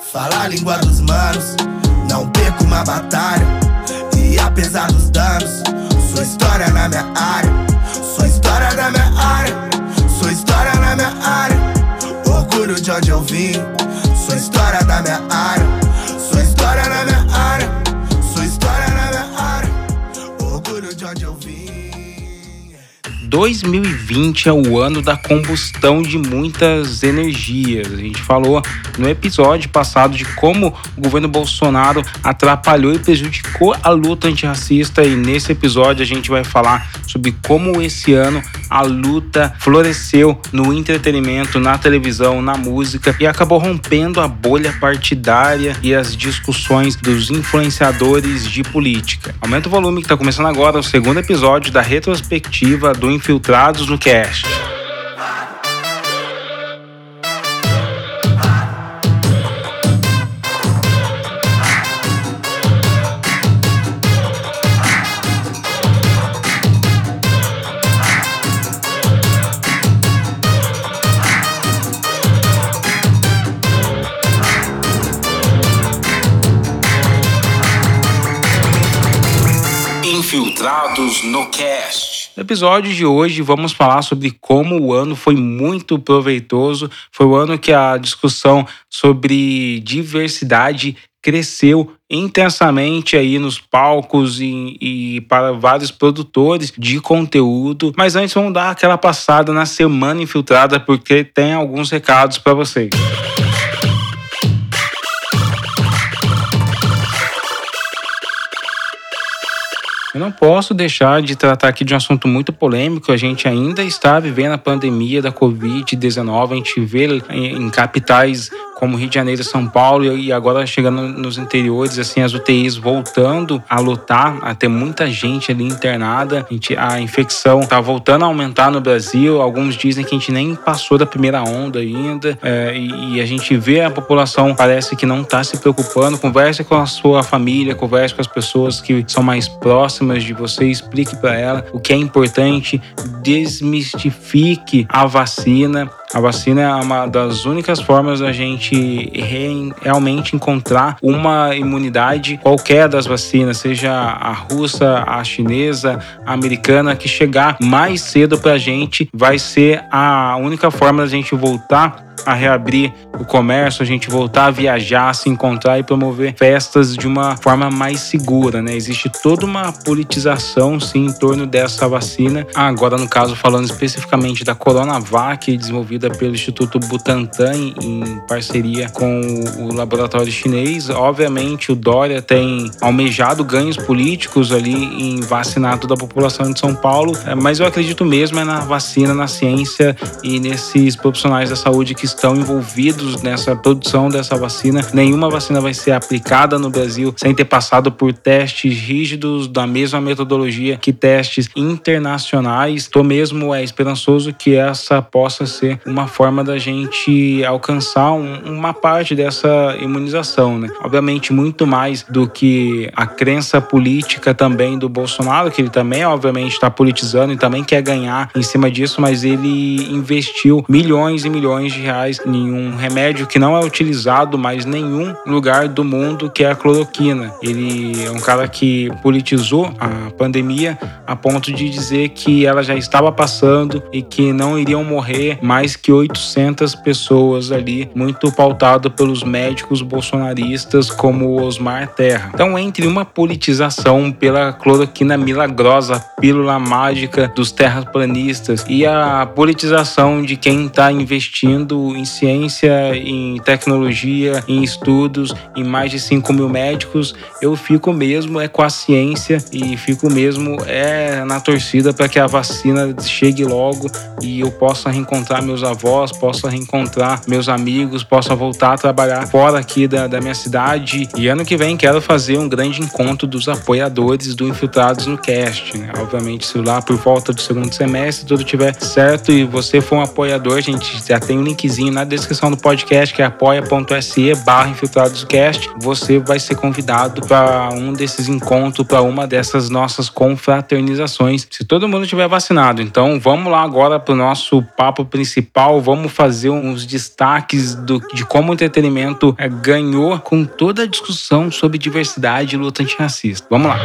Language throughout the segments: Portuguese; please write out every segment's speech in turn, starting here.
Fala a língua dos manos, não perco uma batalha. E apesar dos danos, sua história na minha área. Sua história na minha área. Sua história na minha área. Orgulho de onde eu vim. Sua história da minha área. 2020 é o ano da combustão de muitas energias. A gente falou no episódio passado de como o governo Bolsonaro atrapalhou e prejudicou a luta antirracista e nesse episódio a gente vai falar sobre como esse ano a luta floresceu no entretenimento, na televisão, na música e acabou rompendo a bolha partidária e as discussões dos influenciadores de política. Aumenta o volume que está começando agora o segundo episódio da retrospectiva do Infiltrados no Cast. Infiltrados no Cast. No episódio de hoje vamos falar sobre como o ano foi muito proveitoso. Foi o ano que a discussão sobre diversidade cresceu intensamente aí nos palcos e, e, para vários produtores de conteúdo. Mas antes vamos dar aquela passada na semana infiltrada porque tem alguns recados para vocês. Eu não posso deixar de tratar aqui de um assunto muito polêmico. A gente ainda está vivendo a pandemia da Covid-19. A gente vê em capitais como Rio de Janeiro São Paulo, e agora chegando nos interiores, assim, as UTIs voltando a lotar, a ter muita gente ali internada. A, gente, a infecção está voltando a aumentar no Brasil. Alguns dizem que a gente nem passou da primeira onda ainda. É, e, e, a gente vê a população, parece que não está se preocupando. Converse com a sua família, converse com as pessoas que são mais próximas de você, explique para ela o que é importante, desmistifique a vacina. A vacina é uma das únicas formas da gente realmente encontrar uma imunidade qualquer das vacinas, seja a russa, a chinesa, a americana, que chegar mais cedo para a gente vai ser a única forma da gente voltar a reabrir o comércio, a gente voltar a viajar, se encontrar e promover festas de uma forma mais segura, né? Existe toda uma politização, sim, em torno dessa vacina. Agora, no caso, falando especificamente da Coronavac, desenvolvida pelo Instituto Butantan em parceria com o laboratório chinês. Obviamente, o Dória tem almejado ganhos políticos ali em vacinar toda a população de São Paulo, é, mas eu acredito mesmo é na vacina, na ciência e nesses profissionais da saúde que estão envolvidos nessa produção dessa vacina. Nenhuma vacina vai ser aplicada no Brasil sem ter passado por testes rígidos da mesma metodologia que testes internacionais. Tô mesmo é esperançoso que essa possa ser uma forma da gente alcançar um, uma parte dessa imunização, né? Obviamente muito mais do que a crença política também do Bolsonaro, que ele também obviamente está politizando e também quer ganhar em cima disso, mas ele investiu milhões e milhões de reais em um remédio que não é utilizado mais nenhum lugar do mundo, que é a cloroquina. Ele é um cara que politizou a pandemia a ponto de dizer que ela já estava passando e que não iriam morrer mais que 800 pessoas ali, muito pautado pelos médicos bolsonaristas como Osmar Terra. Então, entre uma politização pela cloroquina milagrosa, pílula mágica dos terraplanistas e a politização de quem está investindo em ciência, em tecnologia, em estudos, em mais de 5 mil médicos, eu fico mesmo é com a ciência e fico mesmo é na torcida para que a vacina chegue logo e eu possa reencontrar meus avós, possa reencontrar meus amigos, possa voltar a trabalhar fora aqui da, da minha cidade. E ano que vem quero fazer um grande encontro dos apoiadores do Infiltrados no Cast. Né? Obviamente, se lá por volta do segundo semestre tudo tiver certo e você for um apoiador, gente já tem um linkzinho linkzinho na descrição do podcast, que é apoia.se barra infiltradoscast. Você vai ser convidado para um desses encontros, para uma dessas nossas confraternizações, se todo mundo tiver vacinado. Então vamos lá agora para o nosso papo principal principal, vamos fazer uns destaques do, de como o entretenimento é, ganhou com toda a discussão sobre diversidade e luta antirracista. Vamos lá.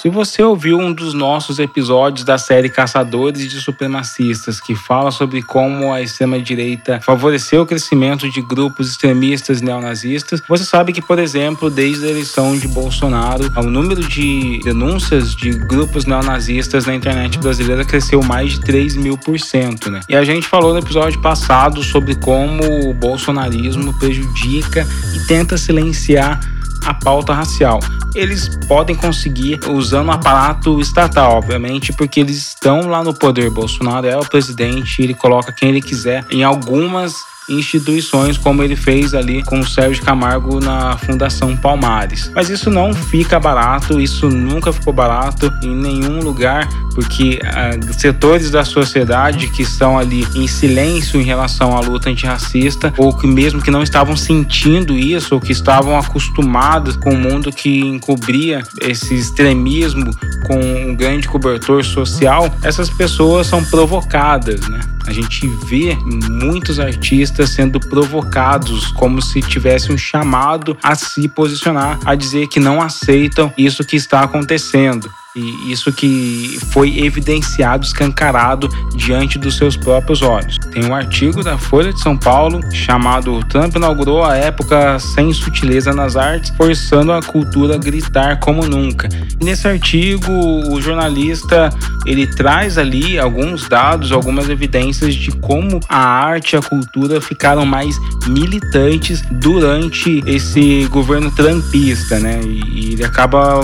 Se você ouviu um dos nossos episódios da série Caçadores de Supremacistas, que fala sobre como a extrema-direita favoreceu o crescimento de grupos extremistas neonazistas, você sabe que, por exemplo, desde a eleição de Bolsonaro, o número de denúncias de grupos neonazistas na internet brasileira cresceu mais de 3 mil por cento. Né? E a gente falou no episódio passado sobre como o bolsonarismo prejudica e tenta silenciar a pauta racial. Eles podem conseguir usando um aparato estatal, obviamente, porque eles estão lá no poder. Bolsonaro é o presidente, ele coloca quem ele quiser em algumas instituições, como ele fez ali com o Sérgio Camargo na Fundação Palmares. Mas isso não fica barato, isso nunca ficou barato em nenhum lugar, porque uh, setores da sociedade que estão ali em silêncio em relação à luta antirracista, ou que mesmo que não estavam sentindo isso, ou que estavam acostumados com o um mundo que encobria esse extremismo com um grande cobertor social, essas pessoas são provocadas, né? A gente vê muitos artistas sendo provocados como se tivesse um chamado a se posicionar, a dizer que não aceitam isso que está acontecendo. E isso que foi evidenciado, escancarado diante dos seus próprios olhos. Tem um artigo da Folha de São Paulo chamado Trump inaugurou a época sem sutileza nas artes, forçando a cultura a gritar como nunca. Nesse artigo, o jornalista ele traz ali alguns dados, algumas evidências de como a arte e a cultura ficaram mais militantes durante esse governo trumpista, né? E ele acaba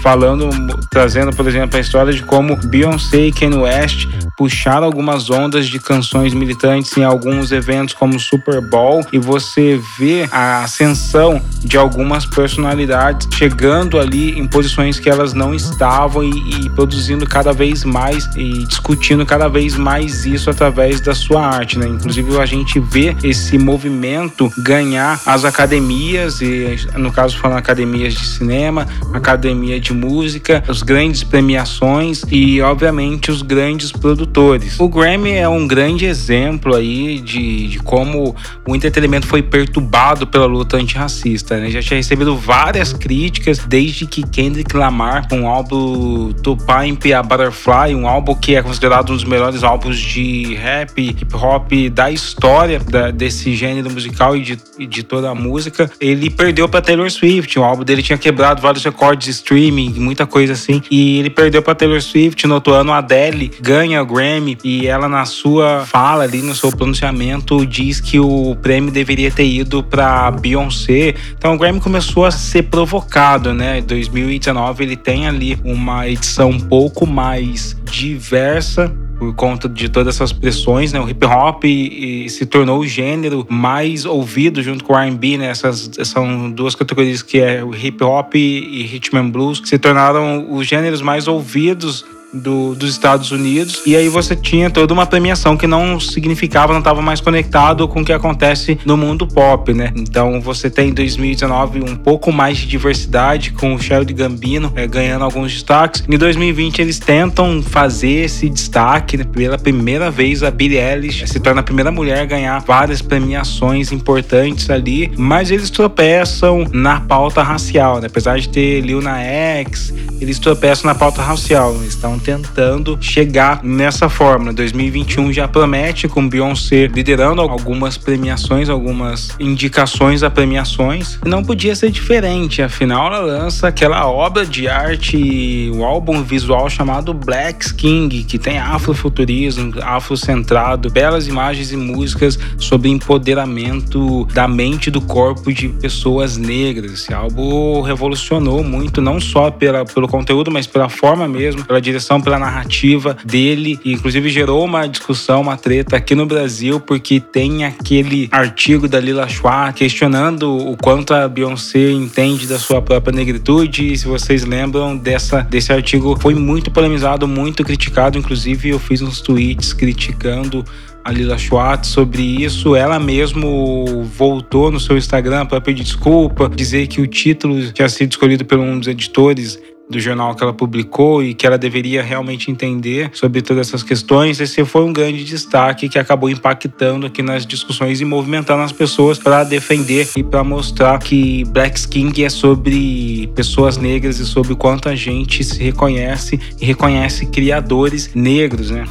falando, trazendo, por exemplo, a história de como Beyoncé e Kanye West puxaram algumas ondas de canções militantes em alguns eventos como o Super Bowl e você vê a ascensão de algumas personalidades chegando ali em posições que elas não estavam e, e produzindo cada vez mais e discutindo cada vez mais isso através da sua arte, né? Inclusive a gente vê esse movimento ganhar as academias e no caso falando academias de cinema, academia de de música, as grandes premiações e, obviamente, os grandes produtores. O Grammy é um grande exemplo aí de, de como o entretenimento foi perturbado pela luta antirracista. Né? Já tinha recebido várias críticas desde que Kendrick Lamar, com o álbum Pimp a Butterfly, um álbum que é considerado um dos melhores álbuns de rap, hip hop da história da, desse gênero musical e de, de toda a música, ele perdeu para Taylor Swift. O álbum dele tinha quebrado vários recordes de streaming muita coisa assim. E ele perdeu para Taylor Swift no outro ano. A Adele ganha Grammy e ela, na sua fala ali, no seu pronunciamento, diz que o prêmio deveria ter ido para Beyoncé. Então o Grammy começou a ser provocado, né? Em 2019 ele tem ali uma edição um pouco mais diversa por conta de todas essas pressões, né? O hip hop e, e se tornou o gênero mais ouvido junto com o R&B, né? Essas são duas categorias que é o hip hop e rhythm and blues, que se tornaram os gêneros mais ouvidos do, dos Estados Unidos. E aí você tinha toda uma premiação que não significava, não estava mais conectado com o que acontece no mundo pop, né? Então você tem em 2019 um pouco mais de diversidade com o Sheldon Gambino é, ganhando alguns destaques. Em 2020 eles tentam fazer esse destaque né? pela primeira vez a Billie Eilish se torna a primeira mulher a ganhar várias premiações importantes ali, mas eles tropeçam na pauta racial, né? Apesar de ter Lil Nas X, eles tropeçam na pauta racial. Eles estão tentando chegar nessa fórmula. 2021 já promete com Beyoncé liderando algumas premiações, algumas indicações a premiações. Não podia ser diferente, afinal ela lança aquela obra de arte, o um álbum visual chamado Black King, que tem afrofuturismo, afrocentrado, belas imagens e músicas sobre empoderamento da mente do corpo de pessoas negras. Esse álbum revolucionou muito, não só pela, pelo conteúdo, mas pela forma mesmo, pela direção pela narrativa dele, e inclusive gerou uma discussão, uma treta aqui no Brasil, porque tem aquele artigo da Lila Schwartz questionando o quanto a Beyoncé entende da sua própria negritude. E se vocês lembram dessa, desse artigo, foi muito polemizado, muito criticado. Inclusive, eu fiz uns tweets criticando a Lila Schwartz sobre isso. Ela mesmo voltou no seu Instagram para pedir desculpa, dizer que o título tinha sido escolhido por um dos editores do jornal que ela publicou e que ela deveria realmente entender sobre todas essas questões. Esse foi um grande destaque que acabou impactando aqui nas discussões e movimentando as pessoas para defender e para mostrar que Black King é sobre pessoas negras e sobre quanto a gente se reconhece e reconhece criadores negros, né?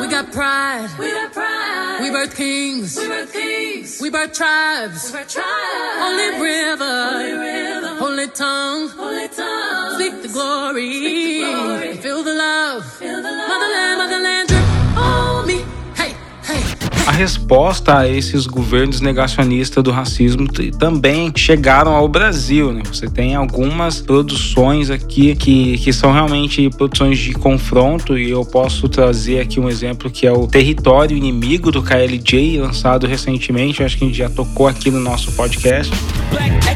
We got pride. We got pride. We birth kings. We birth kings. We birth tribes. We birth tribes. Holy river. Holy river. Holy tongue. Holy tongue. Glory. Speak the glory. Feel the love. Feel the love. Motherland, motherland, drip on me. Hey, hey a resposta a esses governos negacionistas do racismo também chegaram ao Brasil. Né? Você tem algumas produções aqui que, que são realmente produções de confronto, e eu posso trazer aqui um exemplo que é o Território Inimigo do KLJ, lançado recentemente. Eu acho que a gente já tocou aqui no nosso podcast. Black, é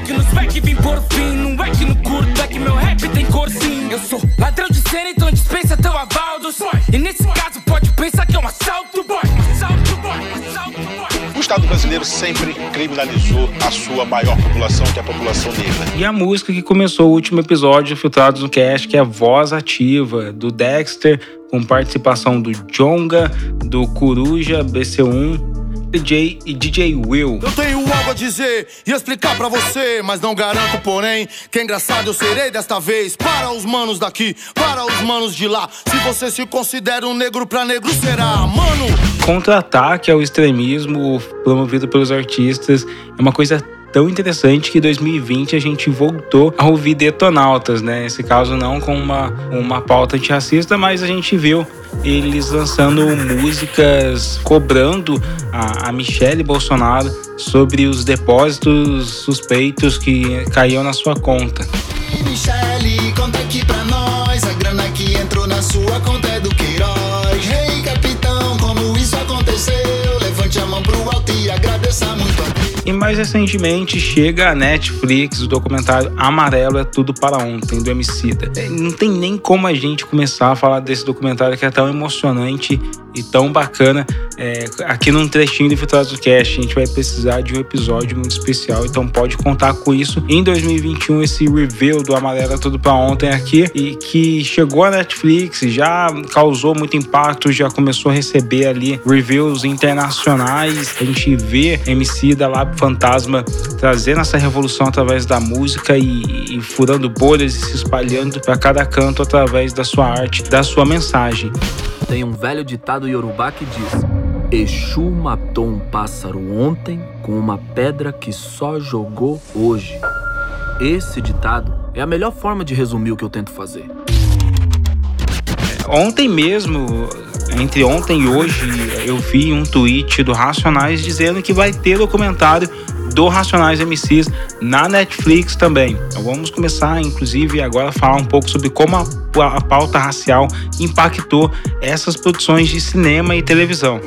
cor sim. Eu sou ladrão de cena, então dispensa teu aval dos E nesse caso pode pensar que é um assalto, boy. Assalto, boy. O Estado brasileiro sempre criminalizou a sua maior população, que é a população negra. E a música que começou o último episódio Filtrados no Cast, que é a Voz Ativa, do Dexter, com participação do Jonga, do Coruja, BC1 DJ e DJ Will. Eu tenho algo a dizer e explicar para você, mas não garanto, porém, que é engraçado eu serei desta vez. Para os manos daqui, para os manos de lá. Se você se considera um negro pra negro, será, mano. Contra-ataque ao extremismo promovido pelos artistas é uma coisa tão interessante que em 2020 a gente voltou a ouvir detonautas, né? Nesse caso não com uma, uma pauta antirracista, mas a gente viu eles lançando músicas cobrando a, a Michelle Bolsonaro sobre os depósitos suspeitos que caíam na sua conta. Michelle, mais recentemente chega a Netflix o documentário Amarelo é Tudo para Ontem, do Emicida. É, não tem nem como a gente começar a falar desse documentário que é tão emocionante e tão bacana é, aqui num trechinho do Infiltrados do Cast. A gente vai precisar de um episódio muito especial, então pode contar com isso. Em 2021, esse review do Amarelo é Tudo para Ontem aqui, e que chegou à Netflix, já causou muito impacto, já começou a receber ali reviews internacionais. A gente vê MC da Lab Fantasma trazendo essa revolução através da música e, e furando bolhas e se espalhando para cada canto através da sua arte, da sua mensagem. Tem um velho ditado iorubá que diz: Exu matou um pássaro ontem com uma pedra que só jogou hoje. Esse ditado é a melhor forma de resumir o que eu tento fazer. Ontem mesmo, entre ontem e hoje, eu vi um tweet do Racionais dizendo que vai ter documentário do Racionais MCs na Netflix também. Então vamos começar, inclusive, agora a falar um pouco sobre como a, a pauta racial impactou essas produções de cinema e televisão.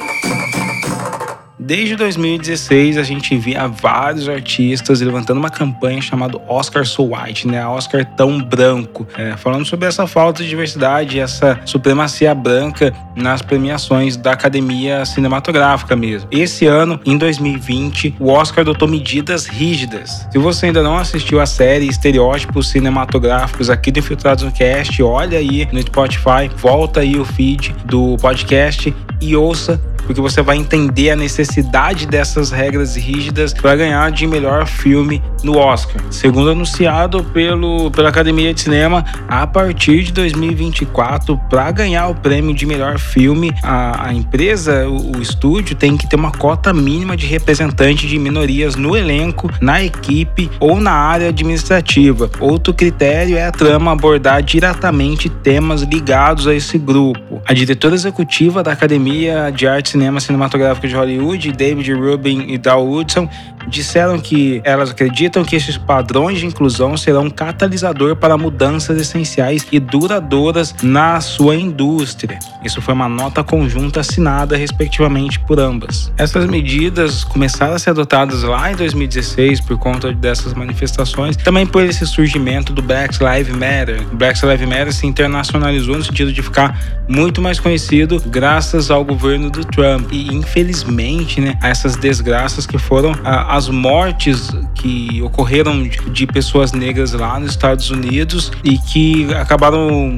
Desde 2016 a gente via vários artistas levantando uma campanha chamada Oscar So White, né? Oscar tão branco, é, falando sobre essa falta de diversidade, essa supremacia branca nas premiações da Academia Cinematográfica mesmo. Esse ano, em 2020, o Oscar adotou medidas rígidas. Se você ainda não assistiu a série Estereótipos Cinematográficos aqui do Infiltrados no Cast, olha aí no Spotify, volta aí o feed do podcast e ouça porque você vai entender a necessidade dessas regras rígidas para ganhar de melhor filme no Oscar. Segundo anunciado pelo, pela Academia de Cinema, a partir de 2024, para ganhar o prêmio de melhor filme, a, a empresa, o, o estúdio, tem que ter uma cota mínima de representante de minorias no elenco, na equipe ou na área administrativa. Outro critério é a trama abordar diretamente temas ligados a esse grupo. A diretora executiva da Academia de Artes Cinema Cinematográfico de Hollywood, David Rubin e Dal Woodson, disseram que elas acreditam que esses padrões de inclusão serão um catalisador para mudanças essenciais e duradouras na sua indústria. Isso foi uma nota conjunta assinada respectivamente por ambas. Essas medidas começaram a ser adotadas lá em 2016 por conta dessas manifestações, também por esse surgimento do Black Lives Matter. O Black Lives Matter se internacionalizou no sentido de ficar muito mais conhecido graças ao governo do Trump Trump. E infelizmente, né, essas desgraças que foram as mortes que ocorreram de pessoas negras lá nos Estados Unidos e que acabaram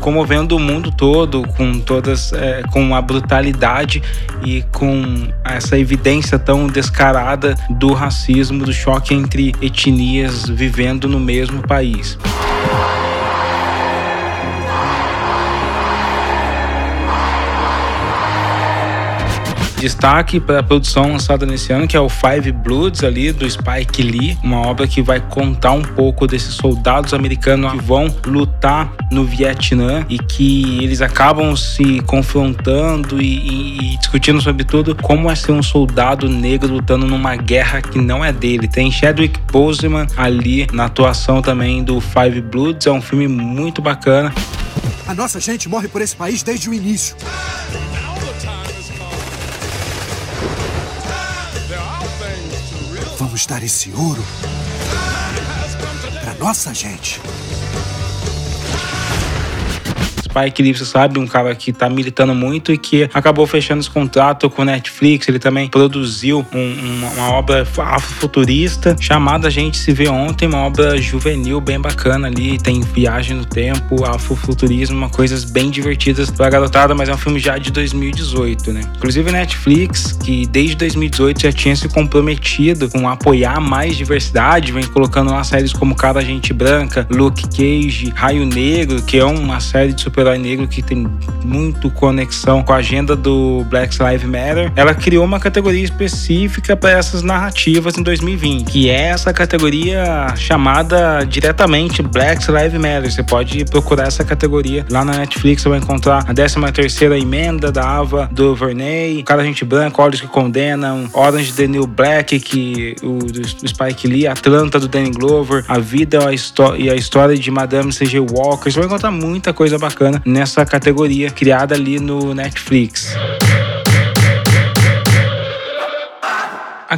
comovendo o mundo todo com todas é, com a brutalidade e com essa evidência tão descarada do racismo, do choque entre etnias vivendo no mesmo país. Destaque para a produção lançada nesse ano, que é o Five Bloods ali do Spike Lee, uma obra que vai contar um pouco desses soldados americanos que vão lutar no Vietnã e que eles acabam se confrontando e, e, e discutindo sobre tudo como é ser um soldado negro lutando numa guerra que não é dele. Tem Chadwick Boseman ali na atuação também do Five Bloods, é um filme muito bacana. A nossa gente morre por esse país desde o início. Vamos dar esse ouro para nossa gente. Spike você sabe, um cara que tá militando muito e que acabou fechando esse contrato com Netflix. Ele também produziu um, uma, uma, obra afrofuturista chamada A Gente Se Vê Ontem, uma obra juvenil bem bacana ali. Tem viagem no tempo, afrofuturismo, coisas bem divertidas pra garotada, mas é um filme já de 2018, né? Inclusive Netflix, que desde 2018 já tinha se comprometido com apoiar mais diversidade, vem colocando lá séries como Cara Gente Branca, Luke Cage, Raio Negro, que é uma série de super herói negro que tem muito conexão com a agenda do Black Lives Matter, ela criou uma categoria específica para essas narrativas em 2020, que é essa categoria chamada diretamente Black Lives Matter. Você pode procurar essa categoria lá na Netflix, você vai encontrar a 13 terceira emenda da Ava do Verney, Cara Gente Branca, Olhos que Condenam, Orange the New Black, que o do Spike Lee, Atlanta do Danny Glover, A Vida e a História de Madame C.G. Walker. Você vai encontrar muita coisa bacana nessa categoria criada ali no Netflix.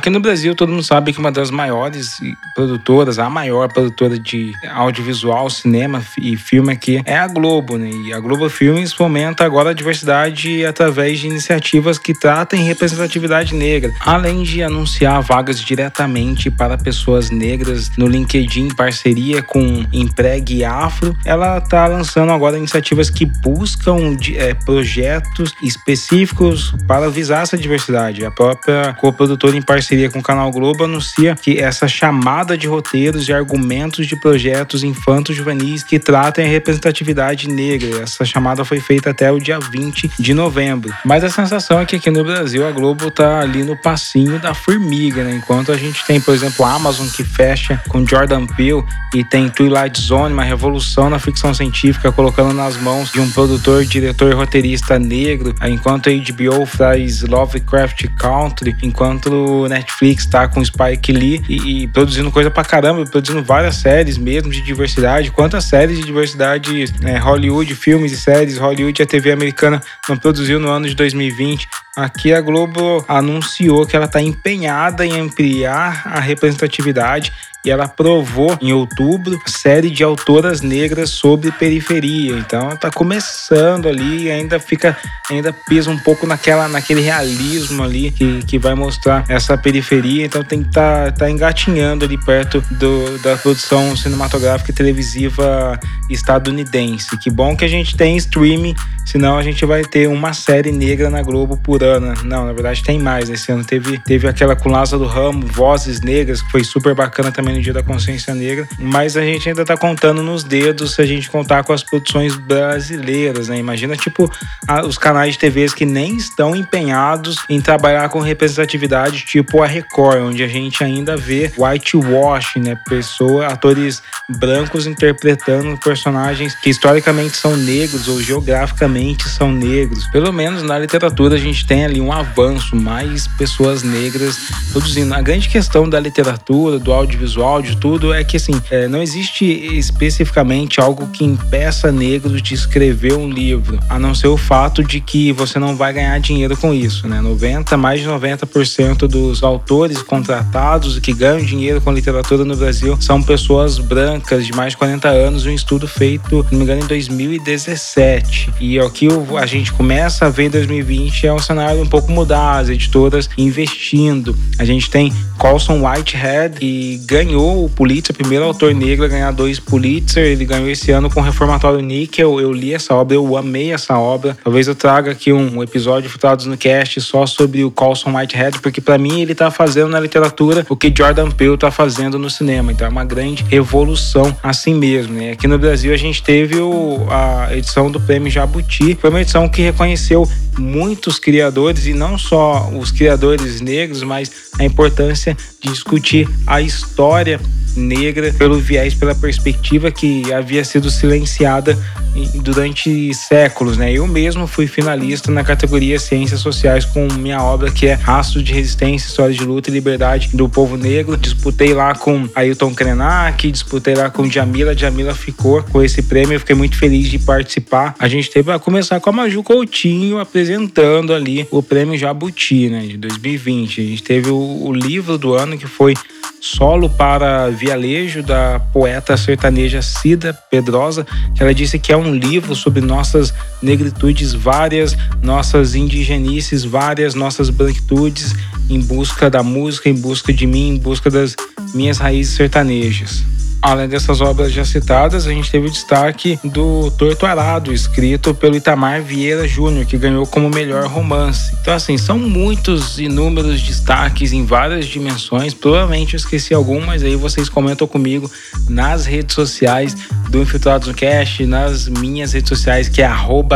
Aqui no Brasil, todo mundo sabe que uma das maiores produtoras, a maior produtora de audiovisual, cinema e filme aqui é a Globo, né? E a Globo Filmes fomenta agora a diversidade através de iniciativas que tratem representatividade negra, além de anunciar vagas diretamente para pessoas negras no LinkedIn em parceria com Empregue Afro. Ela está lançando agora iniciativas que buscam é, projetos específicos para visar essa diversidade. A própria co-produtora em parceria parceria com o Canal Globo, anuncia que essa chamada de roteiros e argumentos de projetos infantos juvenis que tratem a representatividade negra. Essa chamada foi feita até o dia 20 de novembro. Mas a sensação é que aqui no Brasil a Globo tá ali no passinho da formiga, né? Enquanto a gente tem, por exemplo, a Amazon que fecha com Jordan Peele e tem Twilight Zone, uma revolução na ficção científica, colocando nas mãos de um produtor, diretor e roteirista negro, enquanto a HBO faz Lovecraft Country, enquanto Netflix tá com Spike Lee e, e, produzindo coisa pra caramba, produzindo várias séries mesmo de diversidade. Quantas séries de diversidade né, Hollywood, filmes e séries, Hollywood e a TV americana não produziu no ano de 2020? Aqui a Globo anunciou que ela está empenhada em ampliar a representatividade e ela aprovou em outubro série de autoras negras sobre periferia. Então está começando ali e ainda fica, ainda pesa um pouco naquela, naquele realismo ali que, que vai mostrar essa periferia. Então tem que tá, tá engatinhando ali perto do, da produção cinematográfica e televisiva estadunidense. Que bom que a gente tem streaming, senão a gente vai ter uma série negra na Globo por ano. Não, na verdade tem mais. Esse ano teve, teve aquela com Lázaro Ramo, Vozes Negras, que foi super bacana também no Dia da Consciência Negra, mas a gente ainda tá contando nos dedos se a gente contar com as produções brasileiras, né? Imagina, tipo, a, os canais de TVs que nem estão empenhados em trabalhar com representatividade, tipo a Record, onde a gente ainda vê whitewash, né? Pessoas, atores brancos interpretando personagens que historicamente são negros ou geograficamente são negros. Pelo menos na literatura a gente tem ali um avanço, mais pessoas negras produzindo. A grande questão da literatura, do audiovisual, audiovisual, de tudo, é que assim, é, não existe especificamente algo que impeça negros de escrever um livro, a não ser o fato de que você não vai ganhar dinheiro com isso, né? 90, mais de 90% dos autores contratados que ganham dinheiro com literatura no Brasil são pessoas brancas de mais de 40 anos, um estudo feito, se não me engano, em 2017. E é o que a gente começa a ver em 2020 é um cenário um pouco mudar, as editoras investindo. A gente tem Colson Whitehead e ganhou o Pulitzer, primeiro autor negro a ganhar dois Pulitzer. Ele ganhou esse ano com o Reformatório Níquel. Eu li essa obra, eu amei essa obra. Talvez eu traga aqui um episódio Frutados no Cast só sobre o Colson Whitehead, porque para mim ele tá fazendo na literatura o que Jordan Peele tá fazendo no cinema. Então é uma grande revolução assim mesmo. Né? Aqui no Brasil a gente teve o, a edição do Prêmio Jabuti. Foi uma edição que reconheceu muitos criadores e não só os criadores negros, mas a importância de discutir a história negra pelo viés, pela perspectiva que havia sido silenciada durante séculos, né? Eu mesmo fui finalista na categoria Ciências Sociais com minha obra que é Rastros de Resistência, História de Luta e Liberdade do Povo Negro. Disputei lá com Ailton Krenak, disputei lá com Jamila. Jamila ficou com esse prêmio, eu fiquei muito feliz de participar. A gente teve a começar com a Maju Coutinho apresentando ali o prêmio Jabuti, né, de 2020. A gente teve o, o livro do ano que foi Solo para Vialejo, da poeta sertaneja Cida Pedrosa, que ela disse que é um livro sobre nossas negritudes várias, nossas indigenices várias, nossas branquitudes, em busca da música, em busca de mim, em busca das minhas raízes sertanejas. Além dessas obras já citadas, a gente teve o destaque do Torto Arado, escrito pelo Itamar Vieira Júnior, que ganhou como melhor romance. Então, assim, são muitos inúmeros destaques em várias dimensões. Provavelmente eu esqueci algum, mas aí vocês comentam comigo nas redes sociais do Infiltrados no Cast, nas minhas redes sociais, que é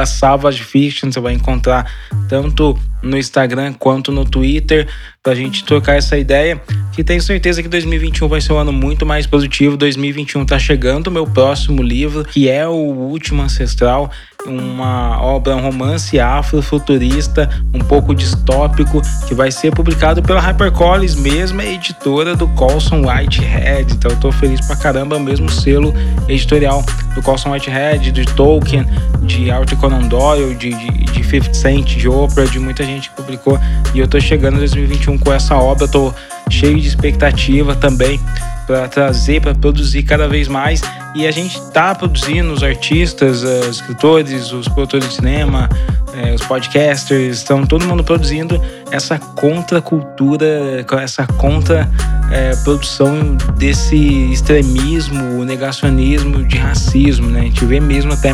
SavageFiction. Você vai encontrar tanto no Instagram quanto no Twitter pra gente trocar essa ideia. Que tenho certeza que 2021 vai ser um ano muito mais positivo. 2021 tá chegando meu próximo livro, que é o Último Ancestral uma obra, um romance afrofuturista, um pouco distópico, que vai ser publicado pela HarperCollins, mesma editora do Colson Whitehead. Então eu tô feliz pra caramba, mesmo selo editorial do Colson Whitehead, de Tolkien, de Arthur Conan Doyle, de, de, de 50 Cent, de Oprah, de muita gente que publicou. E eu tô chegando em 2021 com essa obra, tô cheio de expectativa também para trazer, para produzir cada vez mais. E a gente está produzindo os artistas, os escritores, os produtores de cinema, é, os podcasters, estão todo mundo produzindo essa contracultura, essa contra é, produção desse extremismo, negacionismo de racismo, né? A gente vê mesmo até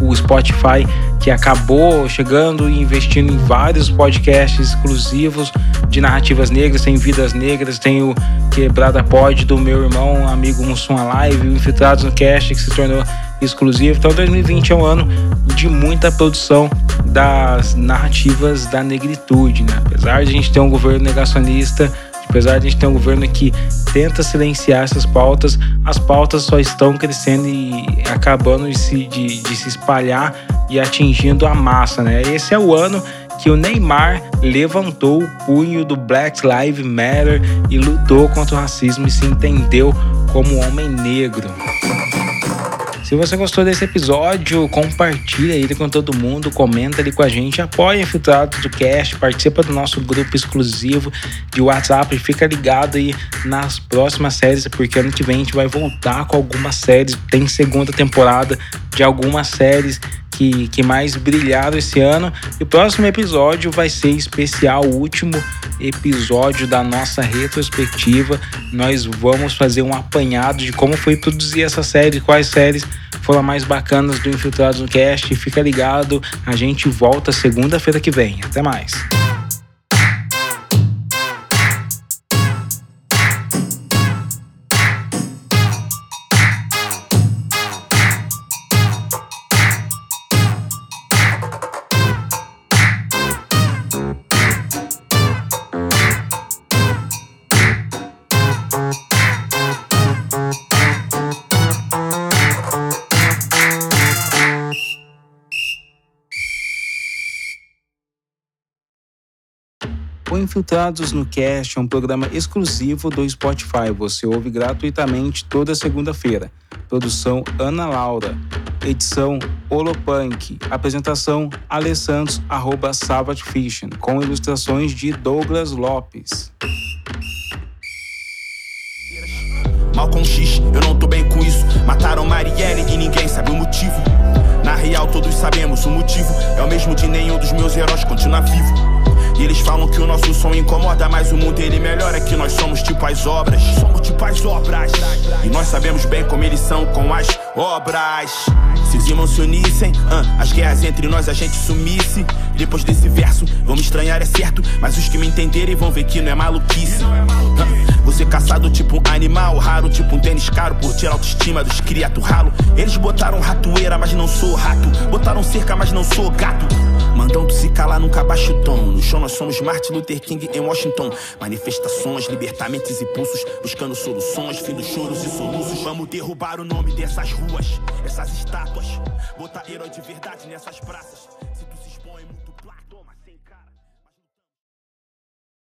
o Spotify que acabou chegando e investindo em vários podcasts exclusivos de narrativas negras, tem Vidas Negras, tem o Quebrada Pod do meu irmão, amigo Mussum Live, Infiltrados no Cast que se tornou exclusivo. Então 2020 é um ano de muita produção das narrativas da negritude, né? Apesar de a gente ter um governo negacionista, apesar de a gente ter um governo que tenta silenciar essas pautas, as pautas só estão crescendo e acabando de se, de, de se espalhar e atingindo a massa, né? Esse é o ano que o Neymar levantou o punho do Black Lives Matter e lutou contra o racismo e se entendeu como homem negro. Se você gostou desse episódio, compartilha ele com todo mundo, comenta ele com a gente, apoia Infiltrados do Cast, participa do nosso grupo exclusivo de WhatsApp, fica ligado aí nas próximas séries, porque ano que vem a gente vai voltar com algumas séries, tem segunda temporada de algumas séries que, que mais brilharam esse ano. E o próximo episódio vai ser especial, o último episódio da nossa retrospectiva. Nós vamos fazer um apanhado de como foi produzir essa série, quais séries foram mais bacanas do Infiltrados no Cast. Fica ligado, a gente volta segunda-feira que vem. Até mais. Infiltrados no Cast é um programa exclusivo do Spotify. Você ouve gratuitamente toda segunda-feira. Produção Ana Laura. Edição Olopunk. Apresentação Alessandros, arroba Savage Fiction, com ilustrações de Douglas Lopes. Malcolm X, eu não tô bem com isso. Mataram Marielle e ninguém sabe o motivo. Na real, todos sabemos o motivo. É o mesmo de nenhum dos meus heróis continuar vivo. E eles falam que o nosso som incomoda, mas o mundo ele melhora. Que nós somos tipo as obras. Somos tipo as obras. E nós sabemos bem como eles são com as obras. Se os irmãos se unissem, ah, as guerras entre nós a gente sumisse. Depois desse verso, vão me estranhar, é certo. Mas os que me entenderem vão ver que não é maluquice. Você caçado tipo um animal raro, tipo um tênis caro por tirar a autoestima dos criato ralo. Eles botaram ratoeira, mas não sou rato. Botaram cerca, mas não sou gato. Mandam tu se calar, nunca baixa o tom. No show nós somos Martin Luther King em Washington. Manifestações, libertamentos e pulsos. Buscando soluções, fim dos choros e soluços. Vamos derrubar o nome dessas ruas, essas estátuas. Botar herói de verdade nessas praças.